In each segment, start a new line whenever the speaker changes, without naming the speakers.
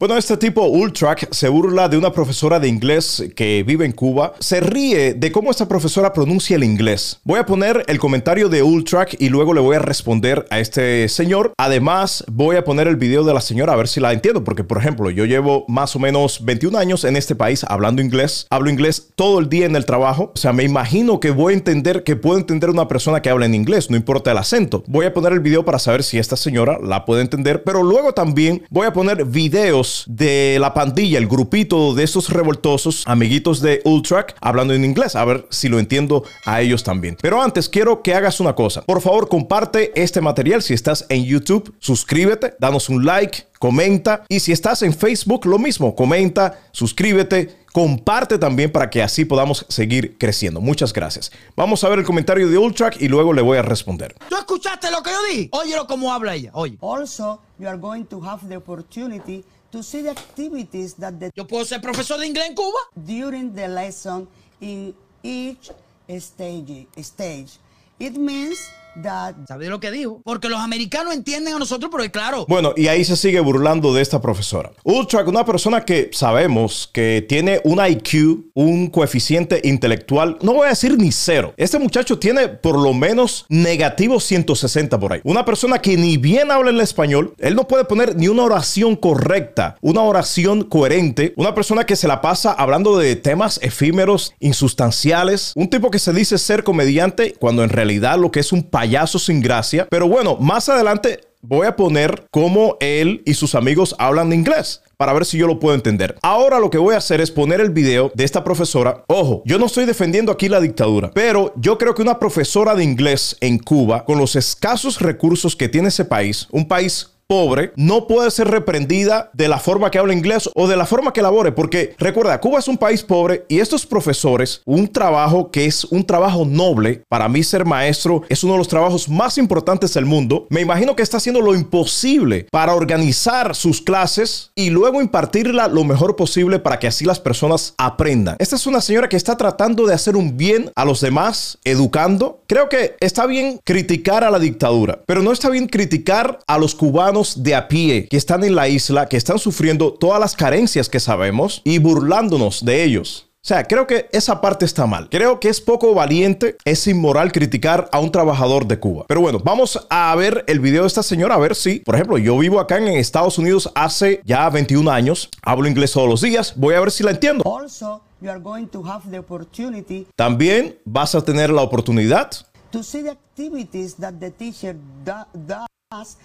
Bueno, este tipo Ultrack se burla de una profesora de inglés que vive en Cuba. Se ríe de cómo esta profesora pronuncia el inglés. Voy a poner el comentario de Ultrack y luego le voy a responder a este señor. Además, voy a poner el video de la señora a ver si la entiendo, porque por ejemplo, yo llevo más o menos 21 años en este país hablando inglés. Hablo inglés todo el día en el trabajo. O sea, me imagino que voy a entender, que puedo entender una persona que habla en inglés, no importa el acento. Voy a poner el video para saber si esta señora la puede entender, pero luego también voy a poner videos de la pandilla, el grupito de esos revoltosos, amiguitos de Ultrack, hablando en inglés, a ver si lo entiendo a ellos también. Pero antes quiero que hagas una cosa. Por favor, comparte este material si estás en YouTube, suscríbete, danos un like, comenta y si estás en Facebook, lo mismo, comenta, suscríbete, comparte también para que así podamos seguir creciendo. Muchas gracias. Vamos a ver el comentario de Ultrack y luego le voy a responder.
¿Tú escuchaste lo que yo di? Óyelo cómo habla ella. Oye.
Also, you are going to have the opportunity to see the activities that the
Yo puedo ser profesor de inglés en Cuba.
during the lesson in each stage. stage. It means that
¿Sabes lo que dijo? Porque los americanos entienden a nosotros, pero claro.
Bueno, y ahí se sigue burlando de esta profesora. Ultrack, una persona que sabemos que tiene un IQ, un coeficiente intelectual, no voy a decir ni cero. Este muchacho tiene por lo menos negativo 160 por ahí. Una persona que ni bien habla el español, él no puede poner ni una oración correcta, una oración coherente. Una persona que se la pasa hablando de temas efímeros, insustanciales. Un tipo que se dice ser comediante cuando en realidad lo que es un payaso sin gracia. Pero bueno, más adelante voy a poner cómo él y sus amigos hablan inglés para ver si yo lo puedo entender. Ahora lo que voy a hacer es poner el video de esta profesora. Ojo, yo no estoy defendiendo aquí la dictadura, pero yo creo que una profesora de inglés en Cuba, con los escasos recursos que tiene ese país, un país pobre no puede ser reprendida de la forma que habla inglés o de la forma que labore, porque recuerda, Cuba es un país pobre y estos profesores, un trabajo que es un trabajo noble, para mí ser maestro es uno de los trabajos más importantes del mundo, me imagino que está haciendo lo imposible para organizar sus clases y luego impartirla lo mejor posible para que así las personas aprendan. Esta es una señora que está tratando de hacer un bien a los demás, educando. Creo que está bien criticar a la dictadura, pero no está bien criticar a los cubanos de a pie que están en la isla, que están sufriendo todas las carencias que sabemos y burlándonos de ellos. O sea, creo que esa parte está mal. Creo que es poco valiente, es inmoral criticar a un trabajador de Cuba. Pero bueno, vamos a ver el video de esta señora, a ver si, por ejemplo, yo vivo acá en Estados Unidos hace ya 21 años, hablo inglés todos los días, voy a ver si la entiendo.
also you are going to have the opportunity
También vas a tener la oportunidad
to see the activities that the teacher do- does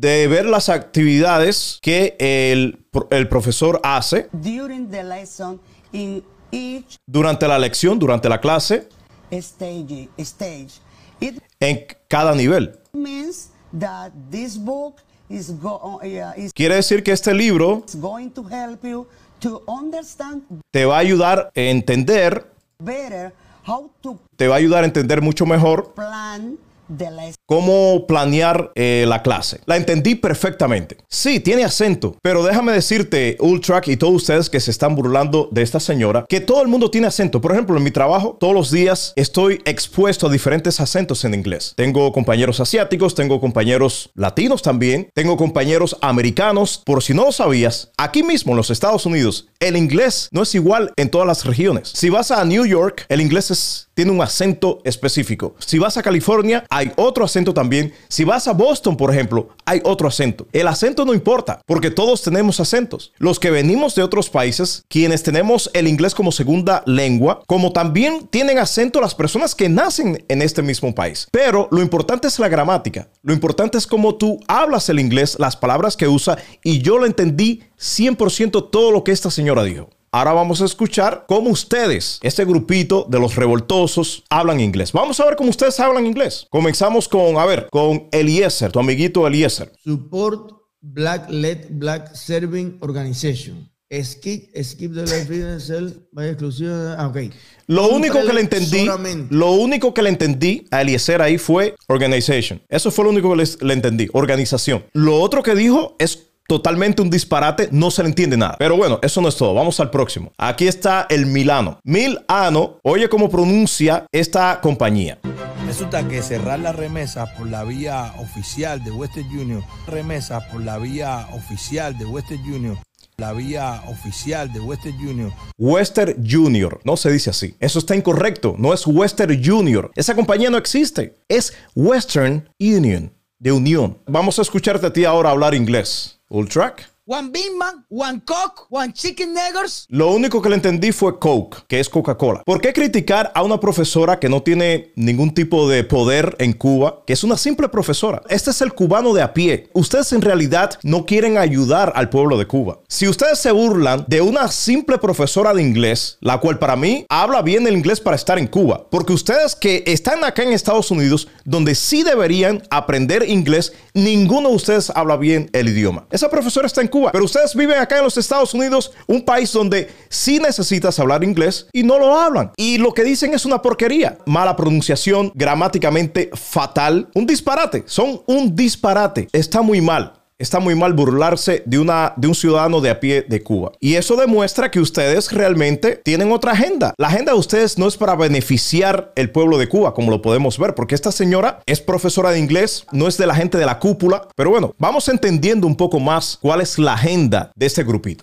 de ver las actividades que el, el profesor hace
during the lesson in each
durante la lección, durante la clase,
stage. stage. It
en cada nivel.
means that this book is, go- uh, is
Quiere decir que este libro
going to help you to understand
te va a ayudar a entender,
better how to
te va a ayudar a entender mucho mejor
plan the lesson.
cómo planear eh, la clase. La entendí perfectamente. Sí, tiene acento, pero déjame decirte, Ultrack y todos ustedes que se están burlando de esta señora, que todo el mundo tiene acento. Por ejemplo, en mi trabajo, todos los días estoy expuesto a diferentes acentos en inglés. Tengo compañeros asiáticos, tengo compañeros latinos también, tengo compañeros americanos. Por si no lo sabías, aquí mismo en los Estados Unidos, el inglés no es igual en todas las regiones. Si vas a New York, el inglés es- tiene un acento específico. Si vas a California, hay otro acento también. Si vas a Boston, por ejemplo, hay otro acento. El acento no importa, porque todos tenemos acentos. Los que venimos de otros países, quienes tenemos el inglés como segunda lengua, como también tienen acento las personas que nacen en este mismo país. Pero lo importante es la gramática. Lo importante es cómo tú hablas el inglés, las palabras que usa, y yo lo entendí 100% todo lo que esta señora dijo. Ahora vamos a escuchar cómo ustedes, este grupito de los revoltosos, hablan inglés. Vamos a ver cómo ustedes hablan inglés. Comenzamos con, a ver, con Eliezer, tu amiguito Eliezer.
Support Black Led Black Serving Organization. Skip, skip the life cell, vaya exclusiva. Ah, ok.
Lo único que le entendí,
solamente.
lo único que le entendí a Eliezer ahí fue organization. Eso fue lo único que les- le entendí, organización. Lo otro que dijo es totalmente un disparate, no se le entiende nada. Pero bueno, eso no es todo. Vamos al próximo. Aquí está el Milano. Milano, oye cómo pronuncia esta compañía.
Resulta que cerrar la remesa por la vía oficial de Western Union, remesa por la vía oficial de Western Union, la vía oficial de Western Union.
Western Junior, no se dice así. Eso está incorrecto. No es Western Junior. Esa compañía no existe. Es Western Union, de unión. Vamos a escucharte a ti ahora hablar inglés. Ultrack.
One Big Man, one Coke, one Chicken Nuggets.
Lo único que le entendí fue Coke, que es Coca-Cola. ¿Por qué criticar a una profesora que no tiene ningún tipo de poder en Cuba, que es una simple profesora? Este es el cubano de a pie. Ustedes en realidad no quieren ayudar al pueblo de Cuba. Si ustedes se burlan de una simple profesora de inglés, la cual para mí habla bien el inglés para estar en Cuba, porque ustedes que están acá en Estados Unidos, donde sí deberían aprender inglés, ninguno de ustedes habla bien el idioma. Esa profesora está en Pero ustedes viven acá en los Estados Unidos, un país donde sí necesitas hablar inglés y no lo hablan. Y lo que dicen es una porquería. Mala pronunciación, gramáticamente fatal, un disparate. Son un disparate. Está muy mal. Está muy mal burlarse de, una, de un ciudadano de a pie de Cuba. Y eso demuestra que ustedes realmente tienen otra agenda. La agenda de ustedes no es para beneficiar el pueblo de Cuba, como lo podemos ver, porque esta señora es profesora de inglés, no es de la gente de la cúpula. Pero bueno, vamos entendiendo un poco más cuál es la agenda de este grupito.